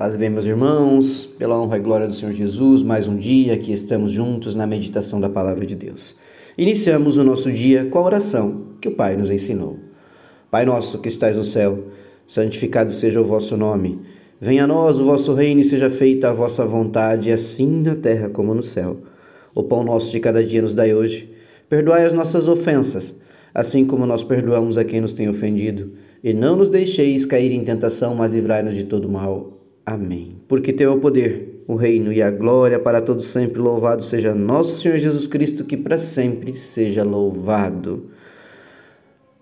Paz bem, meus irmãos, pela honra e glória do Senhor Jesus, mais um dia que estamos juntos na meditação da palavra de Deus. Iniciamos o nosso dia com a oração que o Pai nos ensinou. Pai nosso que estais no céu, santificado seja o vosso nome. Venha a nós o vosso reino e seja feita a vossa vontade, assim na terra como no céu. O pão nosso de cada dia nos dai hoje. Perdoai as nossas ofensas, assim como nós perdoamos a quem nos tem ofendido. E não nos deixeis cair em tentação, mas livrai-nos de todo mal. Amém. Porque teu é o poder, o reino e a glória para todos sempre. Louvado seja nosso Senhor Jesus Cristo, que para sempre seja louvado.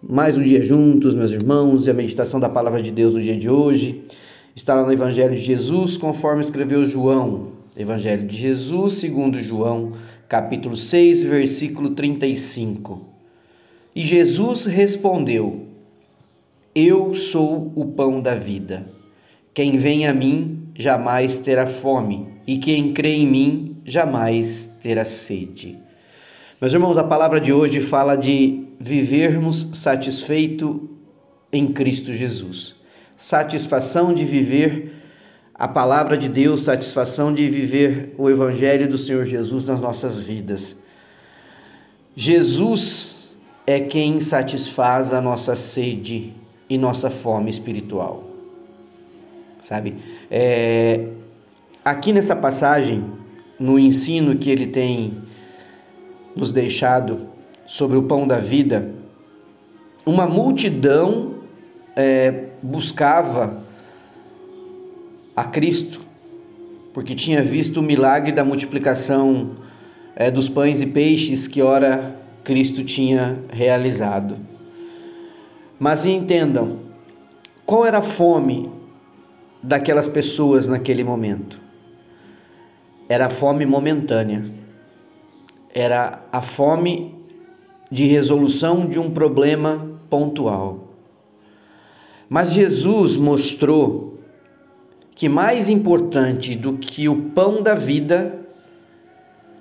Mais um dia juntos, meus irmãos, e a meditação da palavra de Deus no dia de hoje está lá no Evangelho de Jesus, conforme escreveu João. Evangelho de Jesus, segundo João, capítulo 6, versículo 35. E Jesus respondeu: Eu sou o pão da vida. Quem vem a mim jamais terá fome, e quem crê em mim jamais terá sede. Meus irmãos, a palavra de hoje fala de vivermos satisfeito em Cristo Jesus. Satisfação de viver a palavra de Deus, satisfação de viver o evangelho do Senhor Jesus nas nossas vidas. Jesus é quem satisfaz a nossa sede e nossa fome espiritual sabe? É, aqui nessa passagem, no ensino que ele tem nos deixado sobre o pão da vida, uma multidão é, buscava a Cristo, porque tinha visto o milagre da multiplicação é, dos pães e peixes que ora Cristo tinha realizado. Mas entendam, qual era a fome daquelas pessoas naquele momento. Era a fome momentânea. Era a fome de resolução de um problema pontual. Mas Jesus mostrou que mais importante do que o pão da vida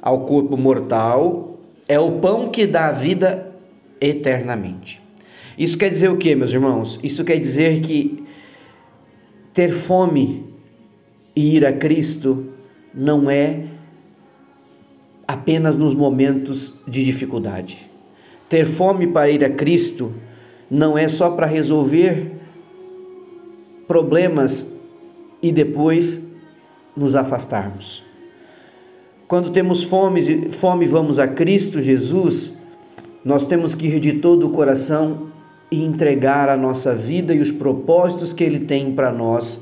ao corpo mortal é o pão que dá a vida eternamente. Isso quer dizer o que, meus irmãos? Isso quer dizer que ter fome e ir a Cristo não é apenas nos momentos de dificuldade. Ter fome para ir a Cristo não é só para resolver problemas e depois nos afastarmos. Quando temos fome, fome vamos a Cristo Jesus, nós temos que ir de todo o coração e entregar a nossa vida e os propósitos que Ele tem para nós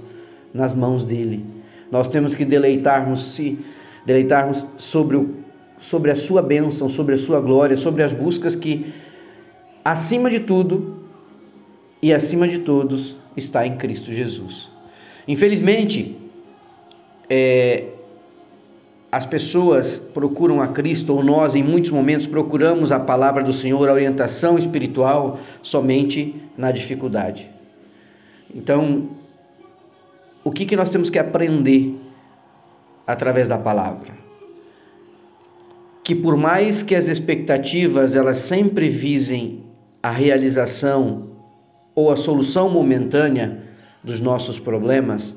nas mãos dele. Nós temos que deleitarmos-se, deleitarmos sobre, o, sobre a sua bênção, sobre a sua glória, sobre as buscas que, acima de tudo e acima de todos, está em Cristo Jesus. Infelizmente, é, as pessoas procuram a Cristo, ou nós, em muitos momentos, procuramos a palavra do Senhor, a orientação espiritual, somente na dificuldade. Então, o que, que nós temos que aprender através da palavra? Que por mais que as expectativas elas sempre visem a realização ou a solução momentânea dos nossos problemas,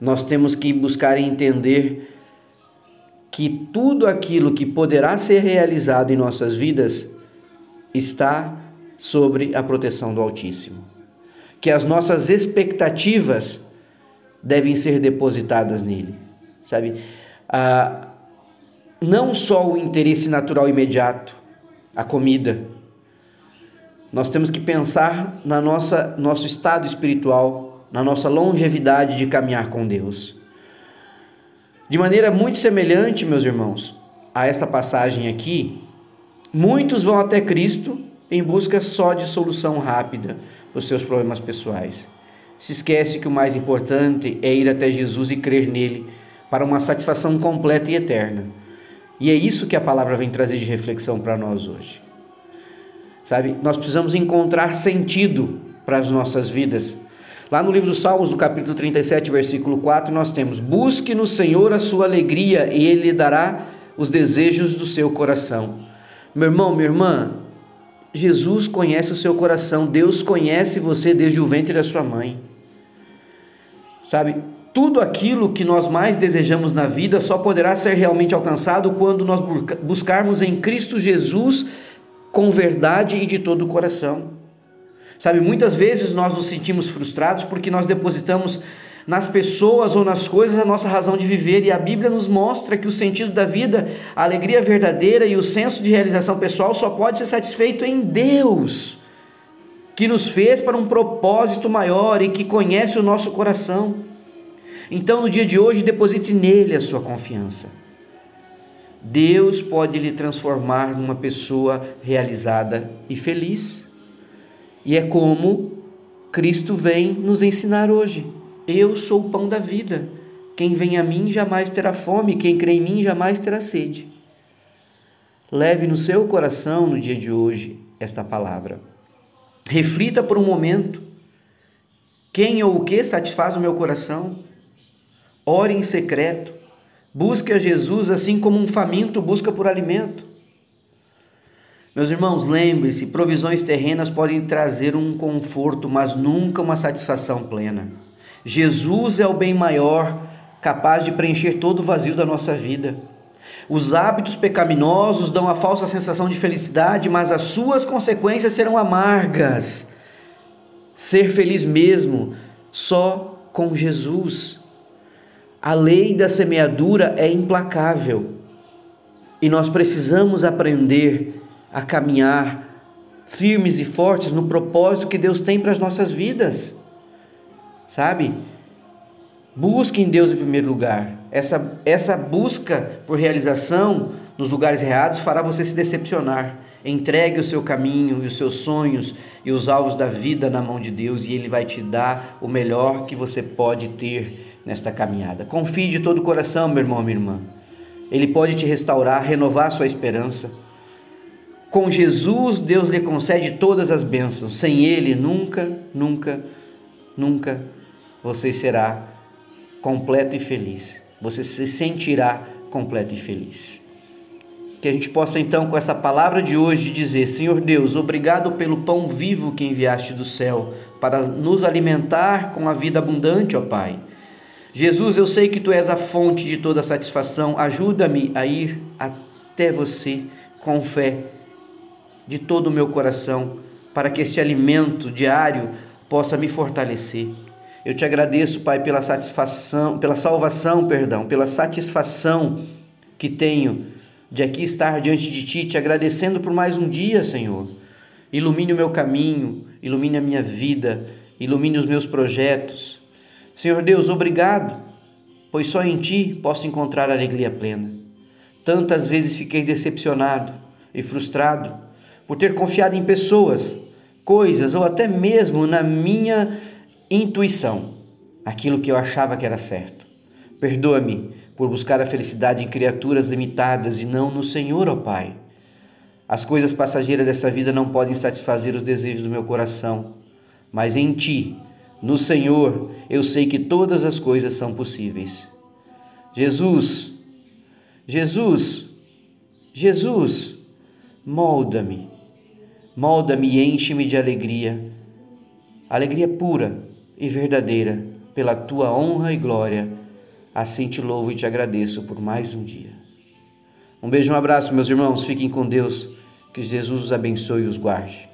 nós temos que buscar entender que tudo aquilo que poderá ser realizado em nossas vidas está sobre a proteção do Altíssimo. Que as nossas expectativas devem ser depositadas nele, sabe? Ah, não só o interesse natural imediato, a comida. Nós temos que pensar na nossa nosso estado espiritual, na nossa longevidade de caminhar com Deus. De maneira muito semelhante, meus irmãos, a esta passagem aqui, muitos vão até Cristo em busca só de solução rápida para os seus problemas pessoais. Se esquece que o mais importante é ir até Jesus e crer nele para uma satisfação completa e eterna. E é isso que a palavra vem trazer de reflexão para nós hoje. Sabe, nós precisamos encontrar sentido para as nossas vidas Lá no livro dos Salmos, no capítulo 37, versículo 4, nós temos: Busque no Senhor a sua alegria e Ele lhe dará os desejos do seu coração. Meu irmão, minha irmã, Jesus conhece o seu coração, Deus conhece você desde o ventre da sua mãe. Sabe, tudo aquilo que nós mais desejamos na vida só poderá ser realmente alcançado quando nós buscarmos em Cristo Jesus com verdade e de todo o coração. Sabe, muitas vezes nós nos sentimos frustrados porque nós depositamos nas pessoas ou nas coisas a nossa razão de viver, e a Bíblia nos mostra que o sentido da vida, a alegria verdadeira e o senso de realização pessoal só pode ser satisfeito em Deus, que nos fez para um propósito maior e que conhece o nosso coração. Então, no dia de hoje, deposite nele a sua confiança. Deus pode lhe transformar numa pessoa realizada e feliz. E é como Cristo vem nos ensinar hoje. Eu sou o pão da vida. Quem vem a mim jamais terá fome, quem crê em mim jamais terá sede. Leve no seu coração no dia de hoje esta palavra. Reflita por um momento: quem ou o que satisfaz o meu coração? ore em secreto, busque a Jesus assim como um faminto busca por alimento. Meus irmãos, lembre-se: provisões terrenas podem trazer um conforto, mas nunca uma satisfação plena. Jesus é o bem maior, capaz de preencher todo o vazio da nossa vida. Os hábitos pecaminosos dão a falsa sensação de felicidade, mas as suas consequências serão amargas. Ser feliz mesmo só com Jesus. A lei da semeadura é implacável e nós precisamos aprender a caminhar firmes e fortes no propósito que Deus tem para as nossas vidas. Sabe? Busque em Deus em primeiro lugar. Essa, essa busca por realização nos lugares errados fará você se decepcionar. Entregue o seu caminho e os seus sonhos e os alvos da vida na mão de Deus e Ele vai te dar o melhor que você pode ter nesta caminhada. Confie de todo o coração, meu irmão, minha irmã. Ele pode te restaurar, renovar sua esperança. Com Jesus, Deus lhe concede todas as bênçãos. Sem Ele, nunca, nunca, nunca você será completo e feliz. Você se sentirá completo e feliz. Que a gente possa então, com essa palavra de hoje, dizer: Senhor Deus, obrigado pelo pão vivo que enviaste do céu, para nos alimentar com a vida abundante, ó Pai. Jesus, eu sei que tu és a fonte de toda satisfação, ajuda-me a ir até você com fé de todo o meu coração, para que este alimento diário possa me fortalecer. Eu te agradeço, Pai, pela satisfação, pela salvação, perdão, pela satisfação que tenho de aqui estar diante de Ti, te agradecendo por mais um dia, Senhor. Ilumine o meu caminho, ilumine a minha vida, ilumine os meus projetos. Senhor Deus, obrigado, pois só em Ti posso encontrar alegria plena. Tantas vezes fiquei decepcionado e frustrado por ter confiado em pessoas, coisas ou até mesmo na minha intuição, aquilo que eu achava que era certo. Perdoa-me por buscar a felicidade em criaturas limitadas e não no Senhor, ó Pai. As coisas passageiras dessa vida não podem satisfazer os desejos do meu coração, mas em Ti, no Senhor, eu sei que todas as coisas são possíveis. Jesus, Jesus, Jesus, molda-me, molda-me e enche-me de alegria, alegria pura e verdadeira, pela Tua honra e glória Assim te louvo e te agradeço por mais um dia. Um beijo, um abraço, meus irmãos. Fiquem com Deus. Que Jesus os abençoe e os guarde.